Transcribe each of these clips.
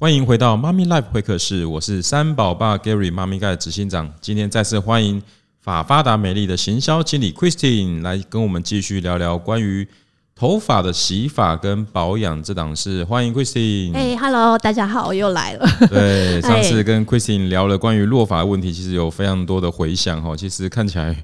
欢迎回到妈咪 Life 会客室，我是三宝爸 Gary 妈咪盖执行长。今天再次欢迎法发达美丽的行销经理 Christine 来跟我们继续聊聊关于头发的洗发跟保养这档事。欢迎 Christine。哎，Hello，大家好，我又来了。对，上次跟 Christine 聊了关于落发的问题，其实有非常多的回响哈。其实看起来。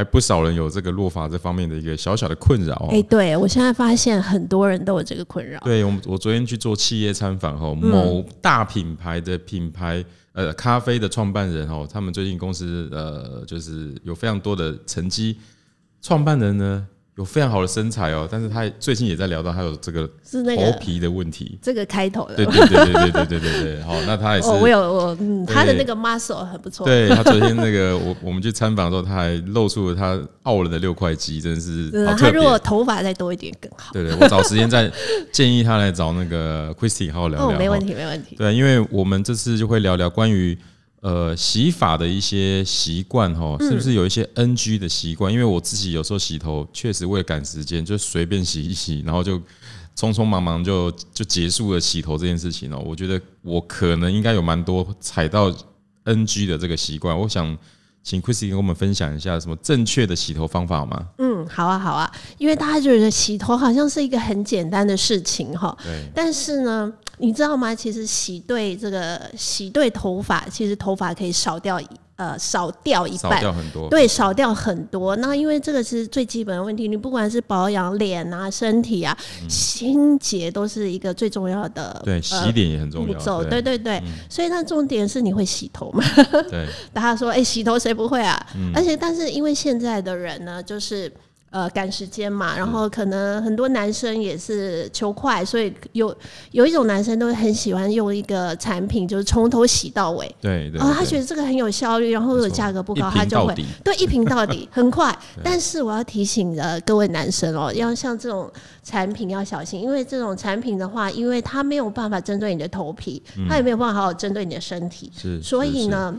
还不少人有这个落发这方面的一个小小的困扰。哎，对，我现在发现很多人都有这个困扰。对，我我昨天去做企业参访后，某大品牌的品牌呃咖啡的创办人哦，他们最近公司呃就是有非常多的成绩，创办人呢。有非常好的身材哦，但是他最近也在聊到他有这个头皮的问题，这个开头的，对对对对对对对对对，好，那他也是，哦、我有我嗯，他的那个 muscle 很不错，对他昨天那个我我们去参访的时候，他还露出了他傲人的六块肌，真的是，是他如果头发再多一点更好，对对，我找时间再建议他来找那个 Christy 好好聊聊，哦，没问题没问题，对，因为我们这次就会聊聊关于。呃，洗发的一些习惯哈，是不是有一些 NG 的习惯？嗯、因为我自己有时候洗头，确实为了赶时间，就随便洗一洗，然后就匆匆忙忙就就结束了洗头这件事情哦。我觉得我可能应该有蛮多踩到 NG 的这个习惯，我想。请 Christine 跟我们分享一下什么正确的洗头方法好吗？嗯，好啊，好啊，因为大家觉得洗头好像是一个很简单的事情哈。对。但是呢，你知道吗？其实洗对这个洗对头发，其实头发可以少掉一。呃，少掉一半，少掉很多，对，少掉很多。那因为这个是最基本的问题，你不管是保养脸啊、身体啊、嗯、清洁，都是一个最重要的。对，洗脸也很重要。步骤，对对对。嗯、所以那重点是你会洗头吗？对。大家说，哎、欸，洗头谁不会啊？嗯、而且，但是因为现在的人呢，就是。呃，赶时间嘛，然后可能很多男生也是求快，所以有有一种男生都很喜欢用一个产品，就是从头洗到尾。对对。他觉得这个很有效率，然后如果价格不高，他就会对一瓶到底，很快。但是我要提醒呃各位男生哦，要像这种产品要小心，因为这种产品的话，因为它没有办法针对你的头皮，它也没有办法好好针对你的身体，是，所以呢。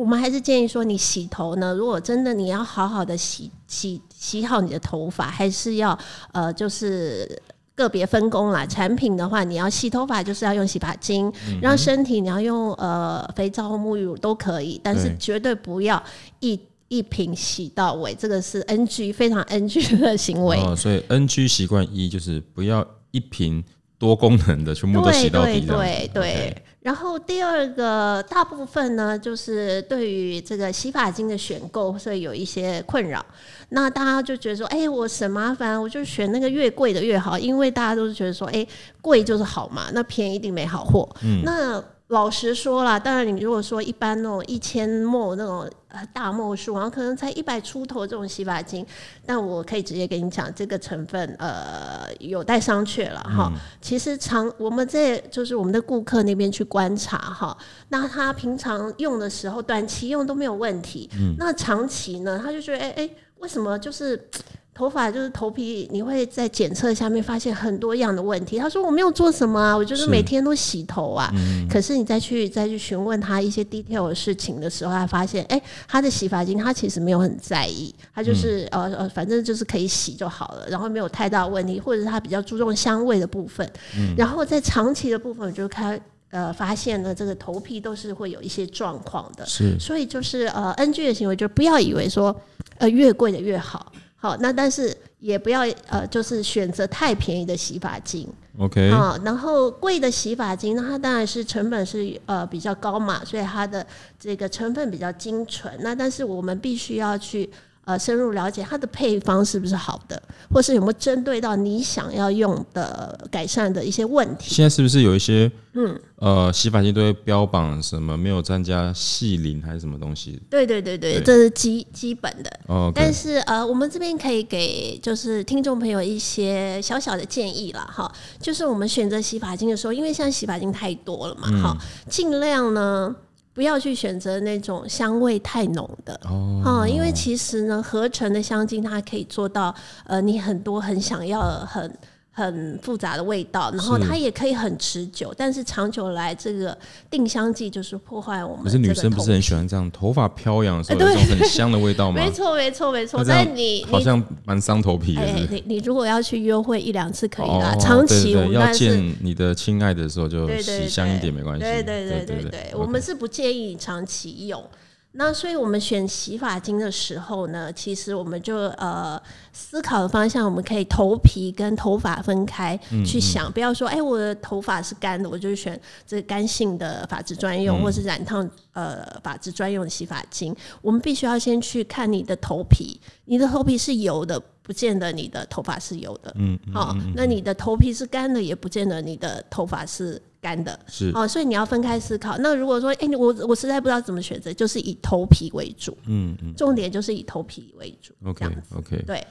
我们还是建议说，你洗头呢，如果真的你要好好的洗洗洗好你的头发，还是要呃，就是个别分工啦。产品的话，你要洗头发就是要用洗发精，嗯、哼然后身体你要用呃肥皂或沐浴乳都可以，但是绝对不要一一瓶洗到尾，这个是 NG 非常 NG 的行为。哦，所以 NG 习惯一就是不要一瓶多功能的全部都洗到底。对对对。对 Okay 然后第二个大部分呢，就是对于这个洗发精的选购会有一些困扰。那大家就觉得说，哎，我省麻烦，我就选那个越贵的越好，因为大家都是觉得说，哎，贵就是好嘛，那便宜一定没好货。嗯，那。老实说啦，当然你如果说一般那种一千 ml 那种大 ml 数，然后可能才一百出头这种洗发精，但我可以直接跟你讲，这个成分呃有待商榷了哈。嗯、其实长我们在就是我们的顾客那边去观察哈，那他平常用的时候短期用都没有问题，嗯、那长期呢他就觉得哎哎为什么就是。头发就是头皮，你会在检测下面发现很多样的问题。他说我没有做什么啊，我就是每天都洗头啊。嗯、可是你再去再去询问他一些 detail 的事情的时候，他发现，哎、欸，他的洗发精他其实没有很在意，他就是、嗯、呃呃，反正就是可以洗就好了，然后没有太大问题，或者是他比较注重香味的部分。嗯、然后在长期的部分，就开呃发现了这个头皮都是会有一些状况的。是，所以就是呃 NG 的行为，就不要以为说呃越贵的越好。好，那但是也不要呃，就是选择太便宜的洗发精。OK，好，然后贵的洗发精，那它当然是成本是呃比较高嘛，所以它的这个成分比较精纯。那但是我们必须要去。呃，深入了解它的配方是不是好的，或是有没有针对到你想要用的改善的一些问题？现在是不是有一些嗯呃洗发精都会标榜什么没有添加细磷还是什么东西？对对对对，对这是基基本的。哦，okay、但是呃，我们这边可以给就是听众朋友一些小小的建议了哈，就是我们选择洗发精的时候，因为现在洗发精太多了嘛，哈、嗯，尽量呢。不要去选择那种香味太浓的。哦、嗯，因为其实呢，合成的香精它可以做到，呃，你很多很想要很很复杂的味道，然后它也可以很持久，但是长久来这个定香剂就是破坏我们。可是女生不是很喜欢这样头发飘扬的时候有这种很香的味道吗？没错，没错，没错。但你好像蛮伤头皮的。你你，你如果要去约会一两次可以啦，长期我们要见你的亲爱的时候就洗香一点没关系。对对对对对，我们是不建议长期用。那所以，我们选洗发精的时候呢，其实我们就呃思考的方向，我们可以头皮跟头发分开去想，嗯嗯、不要说，哎、欸，我的头发是干的，我就选这干性的发质专用，嗯、或是染烫呃发质专用的洗发精。我们必须要先去看你的头皮，你的头皮是油的，不见得你的头发是油的。嗯，好、嗯哦，那你的头皮是干的，也不见得你的头发是。干的是哦，所以你要分开思考。那如果说，哎、欸，我我实在不知道怎么选择，就是以头皮为主。嗯嗯，重点就是以头皮为主。OK OK，对，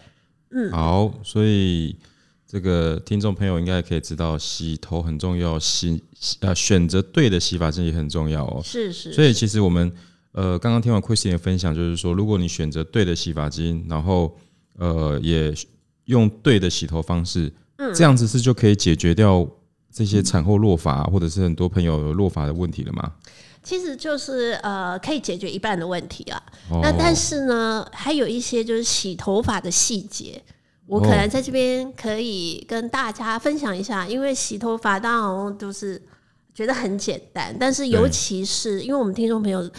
嗯，好，所以这个听众朋友应该可以知道，洗头很重要，洗呃选择对的洗发精也很重要哦。是是，是。所以其实我们呃刚刚听完 Christine 的分享，就是说，如果你选择对的洗发精，然后呃也用对的洗头方式，嗯，这样子是就可以解决掉。这些产后落发，或者是很多朋友有落发的问题了吗？其实就是呃，可以解决一半的问题啊。哦、那但是呢，还有一些就是洗头发的细节，我可能在这边可以跟大家分享一下。哦、因为洗头发当然都是觉得很简单，但是尤其是因为我们听众朋友。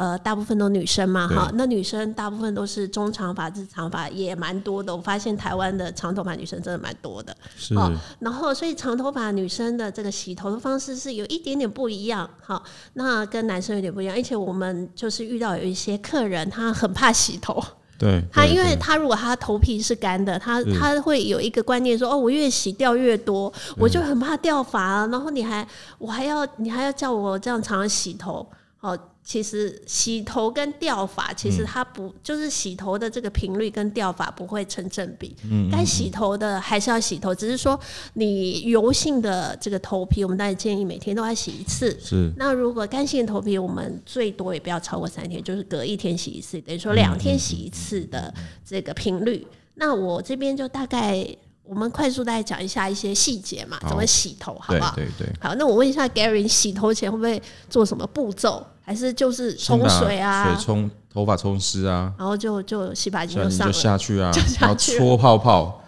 呃，大部分都女生嘛，哈，那女生大部分都是中长发至长发，也蛮多的。我发现台湾的长头发女生真的蛮多的，是。哦，然后，所以长头发女生的这个洗头的方式是有一点点不一样，哈，那跟男生有点不一样。而且我们就是遇到有一些客人，他很怕洗头，对，他因为他如果他头皮是干的，他他会有一个观念说，哦，我越洗掉越多，我就很怕掉发啊。然后你还我还要你还要叫我这样常常洗头，哦。其实洗头跟掉发，其实它不、嗯、就是洗头的这个频率跟掉发不会成正比。嗯，该洗头的还是要洗头，只是说你油性的这个头皮，我们当然建议每天都要洗一次。是。那如果干性的头皮，我们最多也不要超过三天，就是隔一天洗一次，等于说两天洗一次的这个频率。那我这边就大概。我们快速再讲一下一些细节嘛，怎么洗头，好不好？对对对。好，那我问一下 Gary，洗头前会不会做什么步骤？还是就是冲水啊？水冲头发冲湿啊？然后就就洗发精就上就下去啊，然后搓泡泡，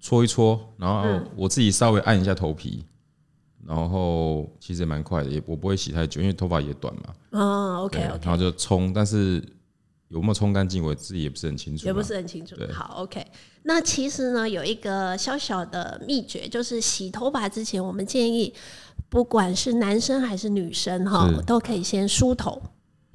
搓一搓，然后我自己稍微按一下头皮，然后其实也蛮快的，也我不会洗太久，因为头发也短嘛。嗯，OK OK。然后就冲，但是。有没有冲干净？我自己也不是很清楚，也不是很清楚。好，OK。那其实呢，有一个小小的秘诀，就是洗头发之前，我们建议，不管是男生还是女生，哈，都可以先梳头。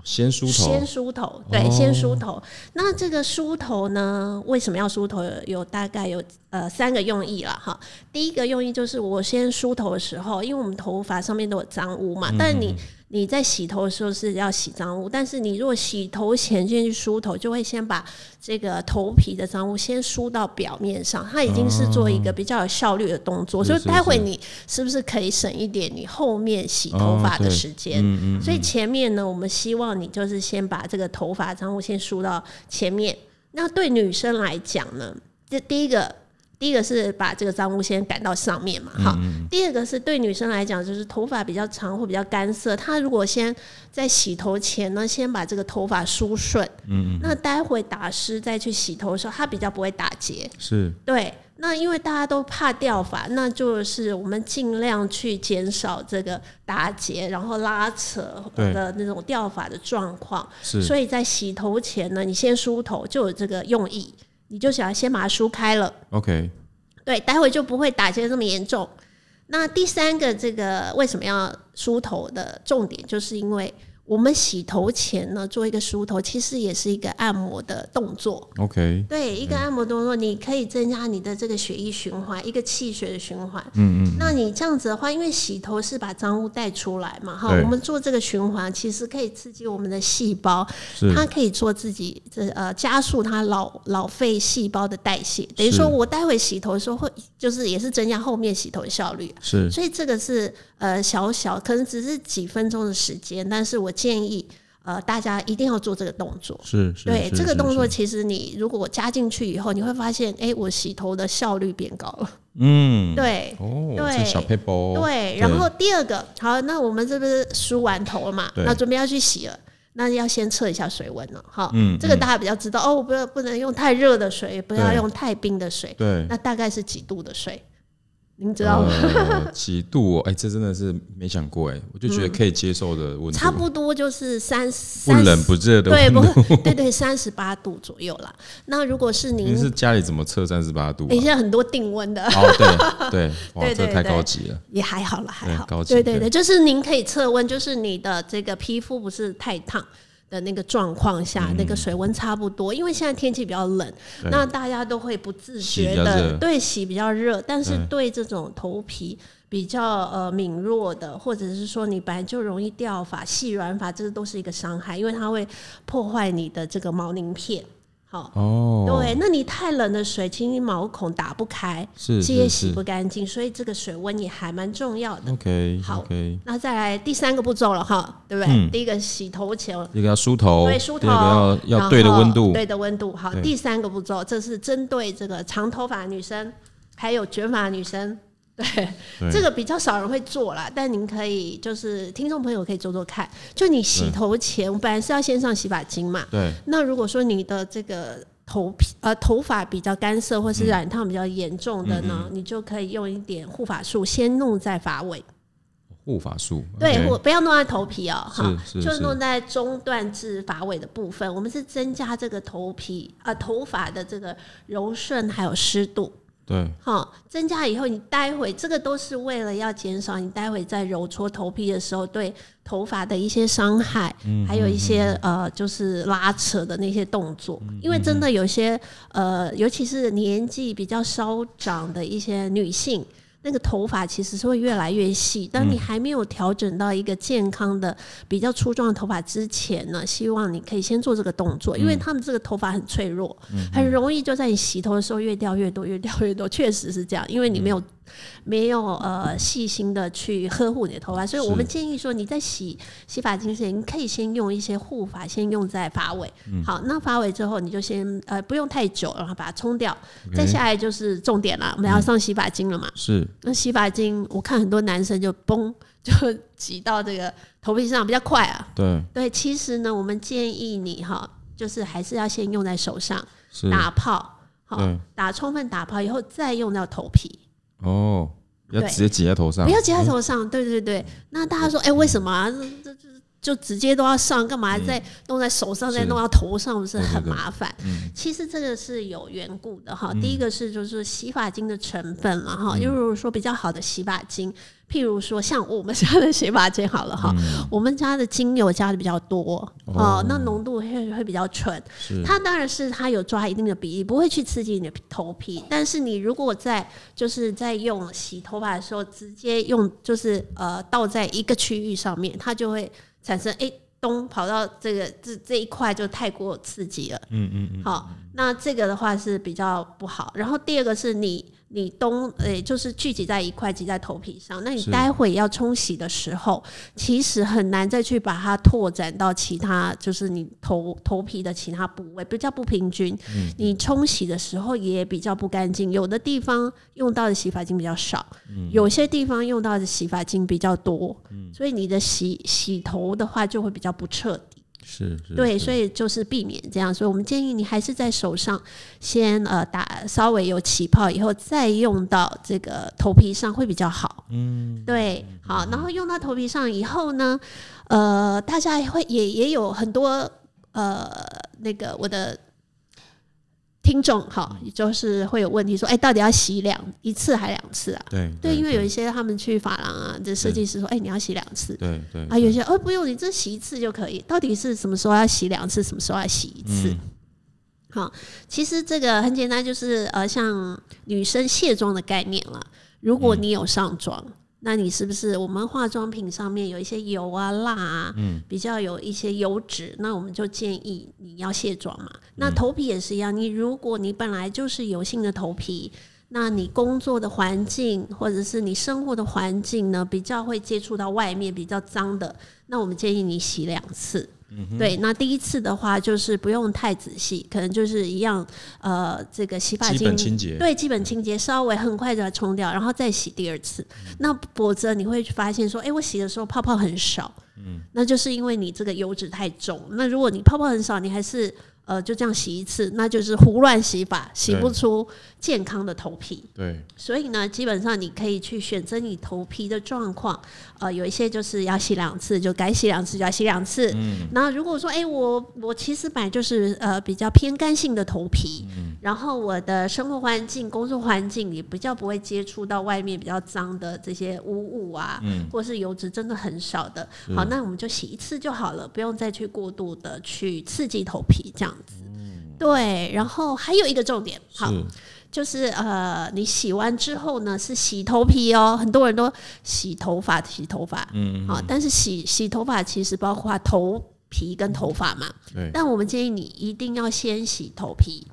先梳头，先梳头，对，哦、先梳头。那这个梳头呢，为什么要梳头？有大概有呃三个用意了哈。第一个用意就是我先梳头的时候，因为我们头发上面都有脏污嘛，嗯、但你。你在洗头的时候是要洗脏污，但是你如果洗头前先去梳头，就会先把这个头皮的脏污先梳到表面上，它已经是做一个比较有效率的动作，哦、所以待会你是不是可以省一点你后面洗头发的时间？哦嗯嗯嗯、所以前面呢，我们希望你就是先把这个头发脏污先梳到前面。那对女生来讲呢，这第一个。第一个是把这个脏污先赶到上面嘛，哈。嗯、第二个是对女生来讲，就是头发比较长或比较干涩，她如果先在洗头前呢，先把这个头发梳顺，嗯，那待会打湿再去洗头的时候，它比较不会打结。是，对。那因为大家都怕掉发，那就是我们尽量去减少这个打结，然后拉扯的那种掉发的状况。是，所以在洗头前呢，你先梳头就有这个用意。你就想要先把它梳开了，OK，对，待会就不会打结这么严重。那第三个，这个为什么要梳头的重点，就是因为。我们洗头前呢，做一个梳头，其实也是一个按摩的动作。OK，对，一个按摩动作，你可以增加你的这个血液循环，一个气血的循环。嗯嗯。那你这样子的话，因为洗头是把脏污带出来嘛，哈对，我们做这个循环，其实可以刺激我们的细胞，是它可以做自己这呃加速它老老废细胞的代谢。等于说我待会洗头的时候会，就是也是增加后面洗头的效率。是，所以这个是呃小小可能只是几分钟的时间，但是我。建议，呃，大家一定要做这个动作。是，是对是这个动作，其实你如果加进去以后，你会发现，哎，我洗头的效率变高了。嗯，对，哦，对。对，然后第二个，好，那我们这不是梳完头了嘛？那准备要去洗了，那要先测一下水温了。哈，嗯，这个大家比较知道哦，不要不能用太热的水，也不要用太冰的水。对，那大概是几度的水？您知道吗？呃、几度、哦？哎、欸，这真的是没想过哎，我就觉得可以接受的温度、嗯，差不多就是三十，不冷不热的温度，对，对对，三十八度左右啦。那如果是您，您是家里怎么测三十八度、啊？欸、现在很多定温的，哦，对对，哇，对对对这太高级了，也还好了，还好，高级，对对对，就是您可以测温，就是你的这个皮肤不是太烫。的那个状况下，嗯、那个水温差不多，因为现在天气比较冷，那大家都会不自觉的对洗比较热，但是对这种头皮比较呃敏弱的，或者是说你本来就容易掉发、细软发，这都是一个伤害，因为它会破坏你的这个毛鳞片。哦，对，那你太冷的水，其实你毛孔打不开，是，是，也洗不干净，所以这个水温也还蛮重要的。OK，好.那再来第三个步骤了哈，对不对？嗯、第一个洗头前，一个要梳头，对，梳头要要对的温度，对的温度。好，第三个步骤，这是针对这个长头发的女生，还有卷发的女生。对，对，这个比较少人会做啦，但您可以就是听众朋友可以做做看。就你洗头前，我本来是要先上洗发精嘛。对。那如果说你的这个头皮呃头发比较干涩或是染烫比较严重的呢，嗯、你就可以用一点护发素先弄在发尾。护发素。对，我、不要弄在头皮哦，哈，就弄在中段至发尾的部分。我们是增加这个头皮呃头发的这个柔顺还有湿度。对，好，增加以后，你待会这个都是为了要减少你待会在揉搓头皮的时候对头发的一些伤害，嗯，还有一些呃，就是拉扯的那些动作，嗯，因为真的有些呃，尤其是年纪比较稍长的一些女性。那个头发其实是会越来越细，当你还没有调整到一个健康的、比较粗壮的头发之前呢，希望你可以先做这个动作，因为他们这个头发很脆弱，很容易就在你洗头的时候越掉越多，越掉越多，确实是这样，因为你没有。没有呃细心的去呵护你的头发，所以我们建议说你在洗洗发精之前，你可以先用一些护发，先用在发尾。嗯、好，那发尾之后你就先呃不用太久，然后把它冲掉。再下来就是重点了，我们要上洗发精了嘛。是、嗯。那洗发精，我看很多男生就嘣 就挤到这个头皮上比较快啊。对。对，其实呢，我们建议你哈，就是还是要先用在手上打泡，好，打充分打泡以后再用到头皮。哦，要直接挤在头上，不要挤在头上。对对对，那大家说，哎、欸，为什么啊？这这这就直接都要上，干嘛再弄在手上，再弄到头上，不是很麻烦？其实这个是有缘故的哈。第一个是就是洗发精的成分嘛哈，因为如果说比较好的洗发精。譬如说，像我们家的洗发精好了哈、嗯，我们家的精油加的比较多哦，哦，那浓度会会比较纯。它当然是它有抓一定的比例，不会去刺激你的头皮。但是你如果在就是在用洗头发的时候，直接用就是呃倒在一个区域上面，它就会产生哎东跑到这个这这一块就太过刺激了。嗯嗯嗯。好，那这个的话是比较不好。然后第二个是你。你东诶、欸，就是聚集在一块，挤在头皮上。那你待会要冲洗的时候，其实很难再去把它拓展到其他，就是你头头皮的其他部位，比较不平均。嗯、你冲洗的时候也比较不干净，有的地方用到的洗发精比较少，嗯、有些地方用到的洗发精比较多，嗯、所以你的洗洗头的话就会比较不彻底。是，是，对，所以就是避免这样，所以我们建议你还是在手上先呃打稍微有起泡以后，再用到这个头皮上会比较好。嗯，对，好，然后用到头皮上以后呢，呃，大家会也也有很多呃那个我的。听众好，就是会有问题说，哎、欸，到底要洗两一次还两次啊？对对，对，因为有一些他们去发廊啊，这设计师说，哎、欸，你要洗两次。对对，对啊，有些哦不用，你这洗一次就可以。到底是什么时候要洗两次，什么时候要洗一次？嗯、好，其实这个很简单，就是呃，像女生卸妆的概念了。如果你有上妆。嗯那你是不是我们化妆品上面有一些油啊、蜡啊，嗯，比较有一些油脂，那我们就建议你要卸妆嘛。那头皮也是一样，你如果你本来就是油性的头皮，那你工作的环境或者是你生活的环境呢，比较会接触到外面比较脏的，那我们建议你洗两次。嗯。对，那第一次的话就是不用太仔细，可能就是一样，呃，这个洗发精，基本清洁，对，基本清洁，稍微很快就要冲掉，然后再洗第二次。嗯、那否则你会发现说，哎，我洗的时候泡泡很少，嗯，那就是因为你这个油脂太重。那如果你泡泡很少，你还是。呃，就这样洗一次，那就是胡乱洗法，洗不出健康的头皮。对，所以呢，基本上你可以去选择你头皮的状况。呃，有一些就是要洗两次，就该洗两次就要洗两次。嗯。那如果说，哎、欸，我我其实本来就是呃比较偏干性的头皮，嗯。然后我的生活环境、工作环境也比较不会接触到外面比较脏的这些污物啊，嗯，或是油脂真的很少的。好，那我们就洗一次就好了，不用再去过度的去刺激头皮这样。嗯，对，然后还有一个重点，好，就是呃，你洗完之后呢，是洗头皮哦。很多人都洗头发，洗头发，嗯，好，但是洗洗头发其实包括头皮跟头发嘛，对。但我们建议你一定要先洗头皮，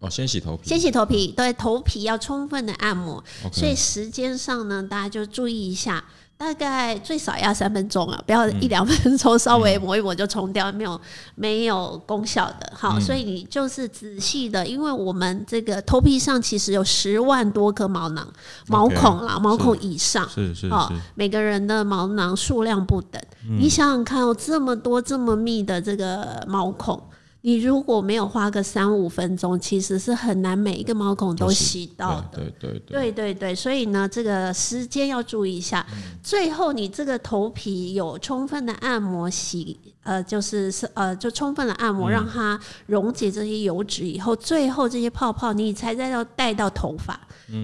哦，先洗头皮，先洗头皮，对，头皮要充分的按摩，所以时间上呢，大家就注意一下。大概最少要三分钟啊，不要一两分钟，稍微抹一抹就冲掉，没有没有功效的。好，所以你就是仔细的，因为我们这个头皮上其实有十万多颗毛囊、毛孔啦，毛孔以上，是是是，每个人的毛囊数量不等。你想想看，哦这么多这么密的这个毛孔。你如果没有花个三五分钟，其实是很难每一个毛孔都洗到的。对对对，对对对，所以呢，这个时间要注意一下。最后，你这个头皮有充分的按摩洗，呃，就是是呃，就充分的按摩，让它溶解这些油脂以后，最后这些泡泡你才再要带到头发。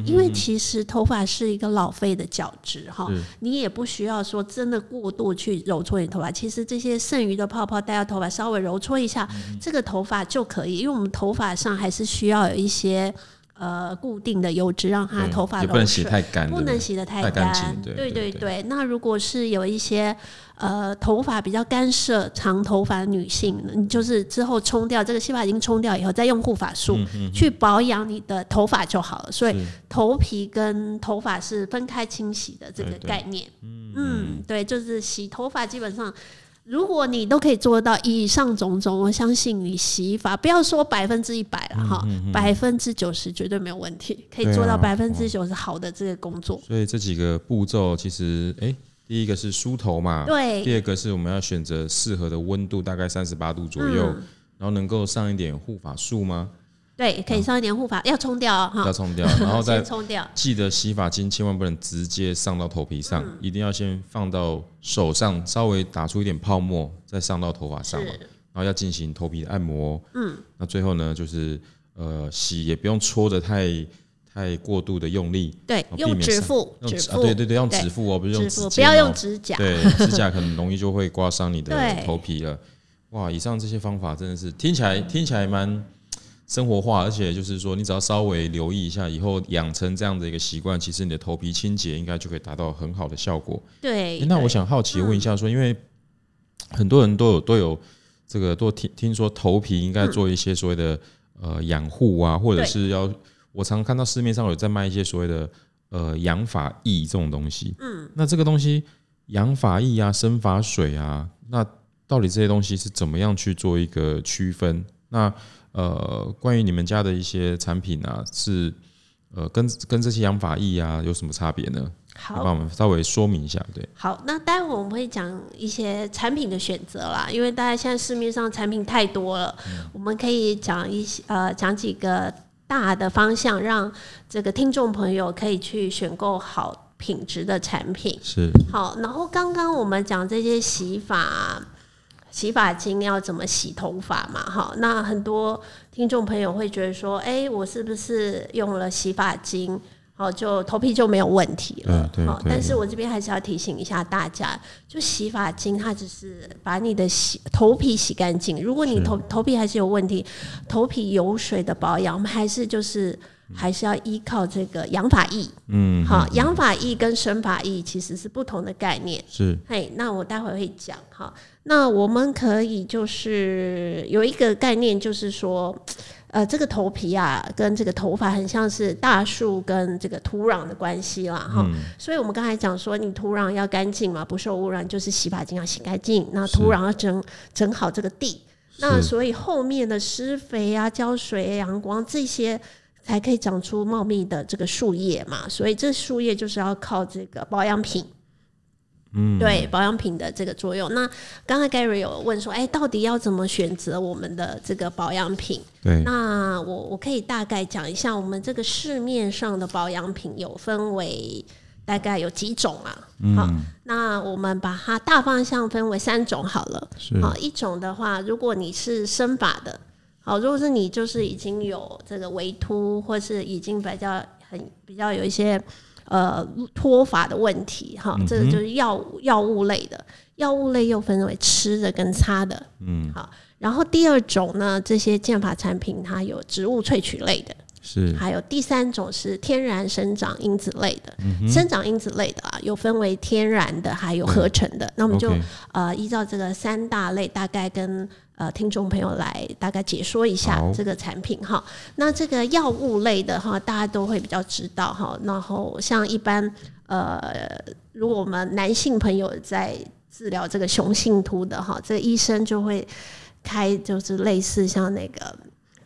因为其实头发是一个老废的角质哈，你也不需要说真的过度去揉搓你头发。其实这些剩余的泡泡带到头发，稍微揉搓一下，这个头发就可以。因为我们头发上还是需要有一些呃固定的油脂，让它头发不能洗太干，不能洗的太干。对对对，那如果是有一些。呃，头发比较干涩、长头发的女性，你就是之后冲掉这个洗发精，冲掉以后再用护发素去保养你的头发就好了。所以头皮跟头发是分开清洗的这个概念。嗯，对，就是洗头发，基本上如果你都可以做到以上种种，我相信你洗发不要说百分之一百了哈，百分之九十绝对没有问题，可以做到百分之九十好的这个工作。所以这几个步骤其实，哎。第一个是梳头嘛，对。第二个是我们要选择适合的温度，大概三十八度左右，嗯，然后能够上一点护发素吗？对，可以上一点护发，要冲掉哈，要冲掉，然后 再冲掉。记得洗发精千万不能直接上到头皮上，嗯，一定要先放到手上，稍微打出一点泡沫，再上到头发上，然后要进行头皮的按摩。嗯，那最后呢，就是呃洗也不用搓的太。太过度的用力，对，用指腹，指腹，对对对，用指腹哦，不是用指，不要用指甲，对，指甲很容易就会刮伤你的 头皮了。哇，以上这些方法真的是听起来听起来蛮生活化，而且就是说你只要稍微留意一下，以后养成这样的一个习惯，其实你的头皮清洁应该就可以达到很好的效果。对，那我想好奇问一下，说因为很多人都有都有这个都听听说头皮应该做一些所谓的呃养护啊，或者是要。我常看到市面上有在卖一些所谓的呃养发液这种东西，嗯，那这个东西养发液啊、生发水啊，那到底这些东西是怎么样去做一个区分？那呃，关于你们家的一些产品啊，是呃跟跟这些养发液啊有什么差别呢？好，帮我们稍微说明一下。对，好，那待会我们会讲一些产品的选择啦，因为大家现在市面上产品太多了，嗯，我们可以讲一些呃讲几个。大的方向，让这个听众朋友可以去选购好品质的产品。是好，然后刚刚我们讲这些洗发洗发精要怎么洗头发嘛？哈，那很多听众朋友会觉得说，哎，我是不是用了洗发精？好，就头皮就没有问题了。好，但是我这边还是要提醒一下大家，就洗发精它只是把你的洗头皮洗干净。如果你头头皮还是有问题，头皮油水的保养，我们还是就是还是要依靠这个养发液。嗯，好，养发液跟生发液其实是不同的概念。是，嘿，那我待会会讲。好，那我们可以就是有一个概念，就是说。呃，这个头皮啊，跟这个头发很像是大树跟这个土壤的关系啦，哈、嗯。所以我们刚才讲说，你土壤要干净嘛，不受污染，就是洗发精要洗干净。那土壤要整整好这个地，那所以后面的施肥啊、浇水、阳光这些，才可以长出茂密的这个树叶嘛。所以这树叶就是要靠这个保养品。嗯，对保养品的这个作用。那刚才 Gary 有问说，哎，到底要怎么选择我们的这个保养品？对，那我我可以大概讲一下，我们这个市面上的保养品有分为大概有几种啊？嗯、好，那我们把它大方向分为三种好了。好，一种的话，如果你是生发的，好，如果是你就是已经有这个微秃，或是已经比较很比较有一些。呃，脱发的问题哈，这个就是药物药物类的，药物类又分为吃的跟擦的，嗯，好。然后第二种呢，这些健发产品它有植物萃取类的，是。还有第三种是天然生长因子类的，嗯、生长因子类的啊，又分为天然的，还有合成的。那我们就、okay. 呃依照这个三大类，大概跟。呃，听众朋友来大概解说一下这个产品哈。那这个药物类的哈，大家都会比较知道哈。然后像一般呃，如果我们男性朋友在治疗这个雄性秃的哈，这个医生就会开就是类似像那个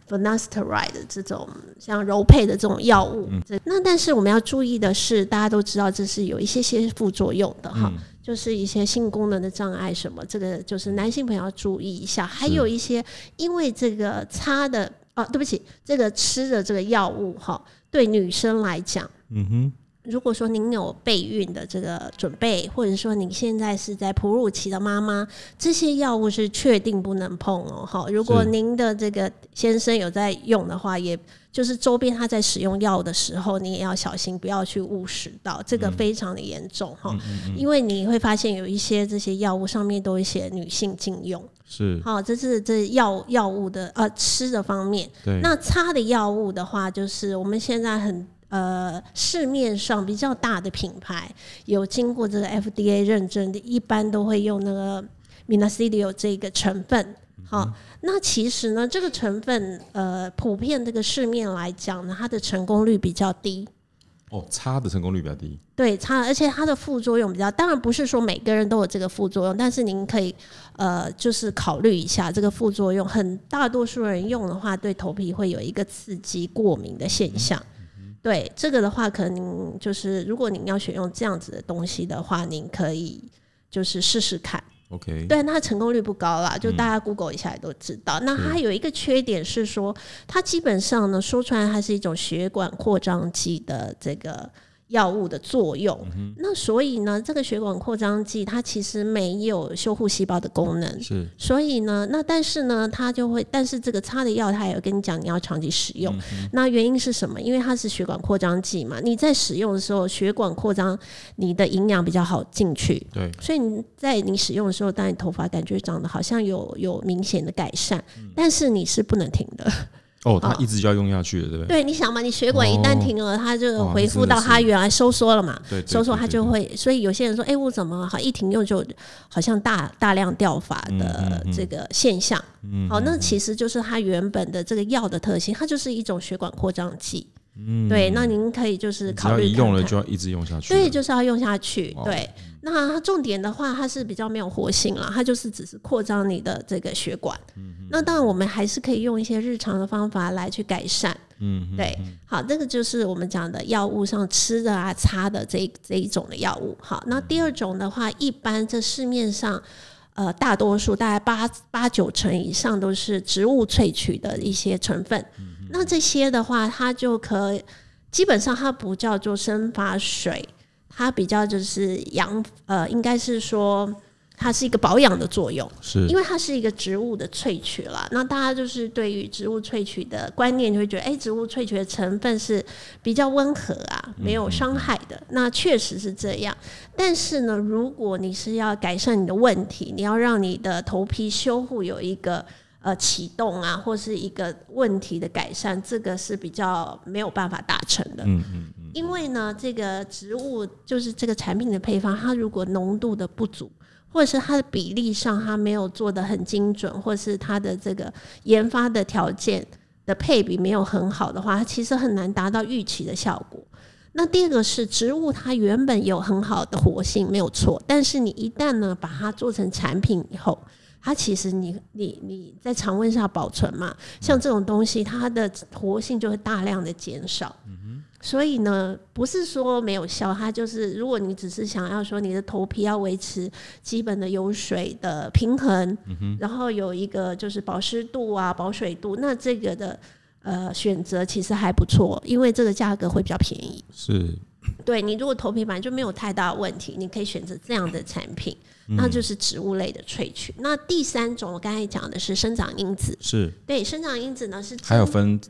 finasteride 这种像柔配的这种药物。嗯。那但是我们要注意的是，大家都知道这是有一些些副作用的哈。嗯就是一些性功能的障碍，什么这个就是男性朋友要注意一下。还有一些因为这个擦的啊，对不起，这个吃的这个药物哈，对女生来讲，嗯哼，如果说您有备孕的这个准备，或者说您现在是在哺乳期的妈妈，这些药物是确定不能碰哦。哈，如果您的这个先生有在用的话，也。就是周边他在使用药的时候，你也要小心，不要去误食到，这个非常的严重哈、嗯嗯嗯，因为你会发现有一些这些药物上面都会写女性禁用，是，好，这是这药药物的呃吃的方面，对，那擦的药物的话，就是我们现在很呃市面上比较大的品牌有经过这个 FDA 认证的，一般都会用那个 minacidio 这个成分。好，那其实呢，这个成分呃，普遍这个市面来讲呢，它的成功率比较低。哦，擦的成功率比较低。对，擦，而且它的副作用比较，当然不是说每个人都有这个副作用，但是您可以呃，就是考虑一下这个副作用。很大多数人用的话，对头皮会有一个刺激、过敏的现象。嗯、对这个的话，可能就是如果您要选用这样子的东西的话，您可以就是试试看。OK，对，那它成功率不高啦，就大家 Google 一下也都知道。嗯、那它有一个缺点是说，它基本上呢，说出来它是一种血管扩张剂的这个。药物的作用、嗯，那所以呢，这个血管扩张剂它其实没有修护细胞的功能，是。所以呢，那但是呢，它就会，但是这个擦的药它也有跟你讲，你要长期使用、嗯。那原因是什么？因为它是血管扩张剂嘛，你在使用的时候，血管扩张，你的营养比较好进去，对。所以你在你使用的时候，当你头发感觉长得好像有有明显的改善、嗯，但是你是不能停的。哦，它一直就要用下去了，对不对？对，你想嘛，你血管一旦停了，哦、它就恢复到它原来收缩了嘛。对，收缩它就会。所以有些人说，哎、欸，我怎么好一停用就好像大大量掉发的这个现象？嗯，好，那其实就是它原本的这个药的特性，它就是一种血管扩张剂。嗯，对，那您可以就是考虑看看，只要一用了就要一直用下去。对，就是要用下去。对，那它重点的话，它是比较没有活性了，它就是只是扩张你的这个血管。嗯，那当然我们还是可以用一些日常的方法来去改善。嗯，对，好，这个就是我们讲的药物上吃的啊、擦的这一这一种的药物。好，那第二种的话，一般这市面上呃大多数大概八八九成以上都是植物萃取的一些成分。那这些的话，它就可基本上它不叫做生发水，它比较就是养呃，应该是说它是一个保养的作用，是因为它是一个植物的萃取了。那大家就是对于植物萃取的观念就会觉得，哎、欸，植物萃取的成分是比较温和啊，没有伤害的。嗯、那确实是这样，但是呢，如果你是要改善你的问题，你要让你的头皮修复有一个。呃，启动啊，或是一个问题的改善，这个是比较没有办法达成的。嗯嗯嗯。因为呢，这个植物就是这个产品的配方，它如果浓度的不足，或者是它的比例上它没有做得很精准，或者是它的这个研发的条件的配比没有很好的话，它其实很难达到预期的效果。那第二个是植物，它原本有很好的活性，没有错。但是你一旦呢把它做成产品以后，它其实你你你在常温下保存嘛，像这种东西，它的活性就会大量的减少。所以呢，不是说没有效，它就是如果你只是想要说你的头皮要维持基本的油水的平衡，嗯、然后有一个就是保湿度啊、保水度，那这个的呃选择其实还不错，因为这个价格会比较便宜。是，对你如果头皮本来就没有太大问题，你可以选择这样的产品，嗯、那就是植物类的萃取。那第三种我刚才讲的是生长因子，是对生长因子呢是还有分。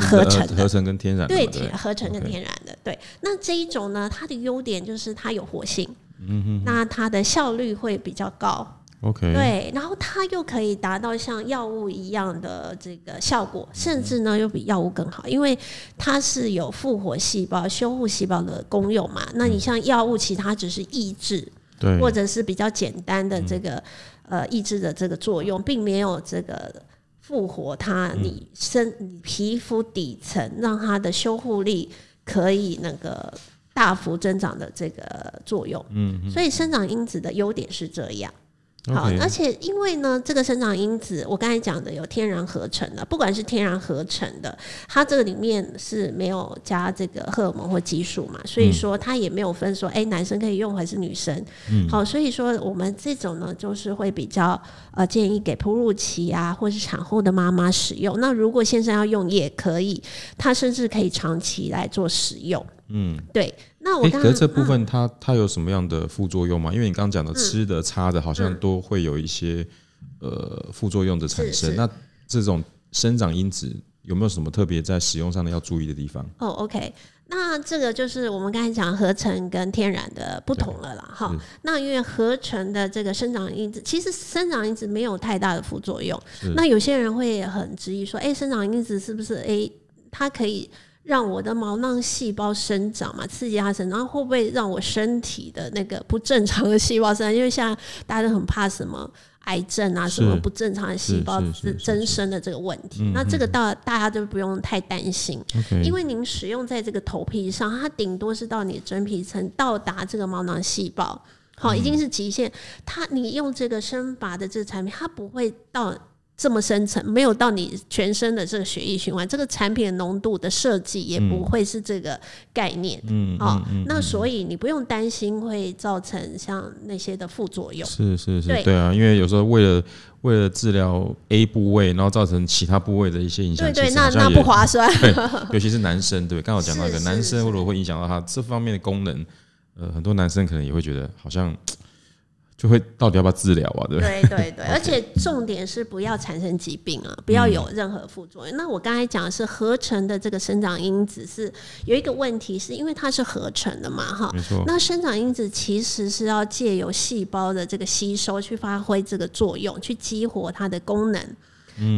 合成的，合成跟天然的，对，合成跟天然的对。那这一种呢，它的优点就是它有活性，嗯哼，那它的效率会比较高，OK，对。然后它又可以达到像药物一样的这个效果，甚至呢又比药物更好，因为它是有复活细胞、修复细胞的功用嘛。那你像药物，其他只是抑制，对，或者是比较简单的这个、嗯、呃抑制的这个作用，并没有这个。复活它，你身你皮肤底层，让它的修护力可以那个大幅增长的这个作用。嗯，所以生长因子的优点是这样。好而且因为呢，这个生长因子我刚才讲的有天然合成的，不管是天然合成的，它这个里面是没有加这个荷尔蒙或激素嘛，所以说它也没有分说，哎、欸，男生可以用还是女生。嗯，好，所以说我们这种呢，就是会比较呃建议给哺乳期啊，或是产后的妈妈使用。那如果先生要用也可以，他甚至可以长期来做使用。嗯，对。那我刚刚、欸、可是这部分它它有什么样的副作用吗？因为你刚刚讲的吃的、擦的，好像都会有一些、嗯、呃副作用的产生。那这种生长因子有没有什么特别在使用上的要注意的地方？哦，OK，那这个就是我们刚才讲合成跟天然的不同了啦。哈，那因为合成的这个生长因子，其实生长因子没有太大的副作用。那有些人会很质疑说，哎、欸，生长因子是不是哎、欸、它可以？让我的毛囊细胞生长嘛，刺激它生长，然后会不会让我身体的那个不正常的细胞生长？因为现在大家都很怕什么癌症啊，什么不正常的细胞增生的这个问题。那这个到大家都不用太担心，因为您使用在这个头皮上，它顶多是到你的真皮层到达这个毛囊细胞，好，已经是极限。它你用这个生发的这个产品，它不会到。这么深层，没有到你全身的这个血液循环，这个产品的浓度的设计也不会是这个概念。嗯，好，那所以你不用担心会造成像那些的副作用。是是是，对，对啊，因为有时候为了为了治疗 A 部位，然后造成其他部位的一些影响，对对，那那不划算。对，尤其是男生，对，刚好讲到一个男生，或者会影响到他这方面的功能。呃，很多男生可能也会觉得好像。就会到底要不要治疗啊？对对对对，而且重点是不要产生疾病啊，不要有任何副作用。那我刚才讲的是合成的这个生长因子是有一个问题，是因为它是合成的嘛，哈。没错。那生长因子其实是要借由细胞的这个吸收去发挥这个作用，去激活它的功能。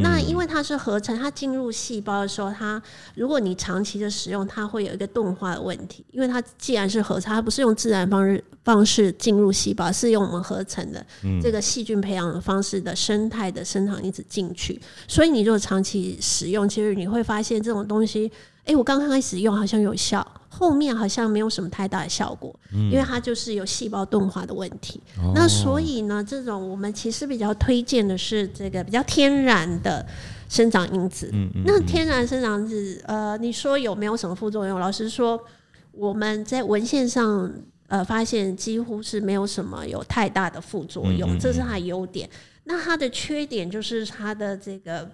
那因为它是合成，它进入细胞的时候，它如果你长期的使用，它会有一个钝化的问题。因为它既然是合成，它不是用自然方式方式进入细胞，是用我们合成的这个细菌培养的方式的生态的生长因子进去。所以你如果长期使用，其实你会发现这种东西。哎，我刚刚开始用好像有效，后面好像没有什么太大的效果，嗯、因为它就是有细胞钝化的问题。哦、那所以呢，这种我们其实比较推荐的是这个比较天然的生长因子。嗯嗯嗯、那天然生长因子，呃，你说有没有什么副作用？老实说，我们在文献上呃发现几乎是没有什么有太大的副作用，这是它的优点。那它的缺点就是它的这个。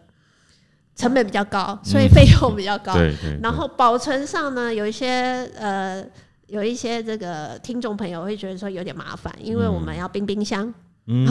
成本比较高，所以费用比较高。然后保存上呢，有一些呃，有一些这个听众朋友会觉得说有点麻烦，因为我们要冰冰箱。嗯，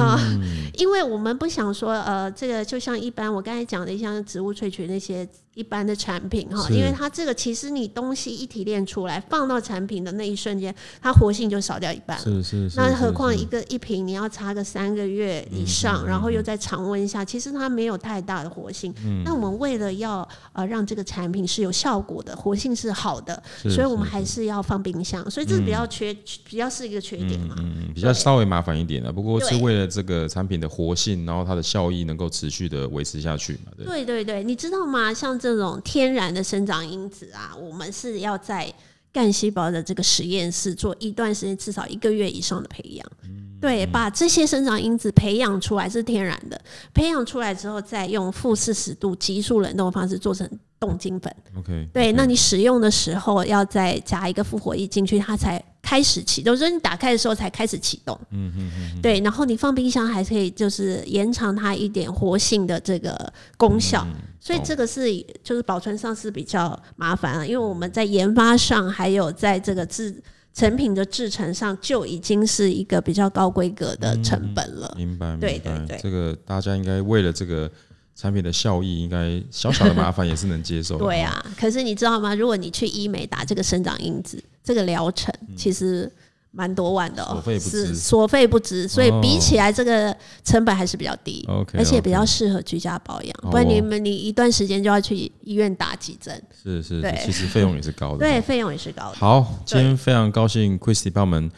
因为我们不想说呃，这个就像一般我刚才讲的像植物萃取那些。一般的产品哈，因为它这个其实你东西一提炼出来放到产品的那一瞬间，它活性就少掉一半了。是是是。那何况一个一瓶你要擦个三个月以上，然后又在常温下，其实它没有太大的活性。那我们为了要呃让这个产品是有效果的，活性是好的，所以我们还是要放冰箱。所以这是比较缺，比较是一个缺点嘛。嗯，比较稍微麻烦一点的，不过是为了这个产品的活性，然后它的效益能够持续的维持下去嘛。对对对对，你知道吗？像。这种天然的生长因子啊，我们是要在干细胞的这个实验室做一段时间，至少一个月以上的培养。嗯、对，把这些生长因子培养出来是天然的，培养出来之后，再用负四十度急速冷冻的方式做成冻精粉。OK，对，okay. 那你使用的时候要再加一个复活液进去，它才。开始启动，就是你打开的时候才开始启动。嗯嗯嗯。对，然后你放冰箱还可以，就是延长它一点活性的这个功效。嗯、所以这个是就是保存上是比较麻烦啊，因为我们在研发上还有在这个制成品的制成上就已经是一个比较高规格的成本了。嗯、明白，明白。对对对，这个大家应该为了这个。产品的效益应该小小的麻烦也是能接受的。对啊，可是你知道吗？如果你去医美打这个生长因子，这个疗程其实蛮多万的哦，是所费不值。所以比起来，这个成本还是比较低，而且比较适合居家保养。不然你们你一段时间就要去医院打几针，是是，对，其实费用也是高的。对，费用也是高的。好，今天非常高兴，Christy 帮我们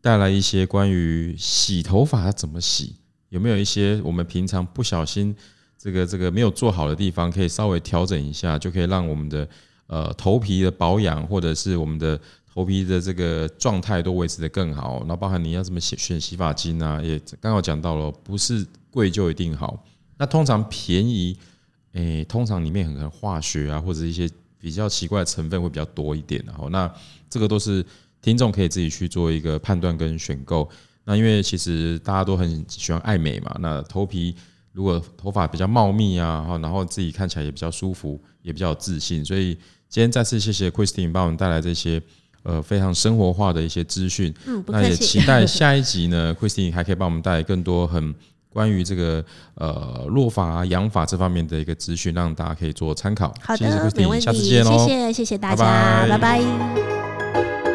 带来一些关于洗头发怎么洗，有没有一些我们平常不小心。这个这个没有做好的地方，可以稍微调整一下，就可以让我们的呃头皮的保养，或者是我们的头皮的这个状态都维持得更好。那包含你要怎么选选洗发精啊，也刚好讲到了，不是贵就一定好。那通常便宜，诶，通常里面很可能化学啊，或者一些比较奇怪的成分会比较多一点。然后，那这个都是听众可以自己去做一个判断跟选购。那因为其实大家都很喜欢爱美嘛，那头皮。如果头发比较茂密啊，然后自己看起来也比较舒服，也比较有自信，所以今天再次谢谢 Christine 帮我们带来这些呃非常生活化的一些资讯。嗯，那也期待下一集呢，Christine 还可以帮我们带来更多很关于这个呃落法啊、养法这方面的一个资讯，让大家可以做参考。好的，谢谢 Christine，下次见喽，谢谢谢谢大家，拜拜。拜拜。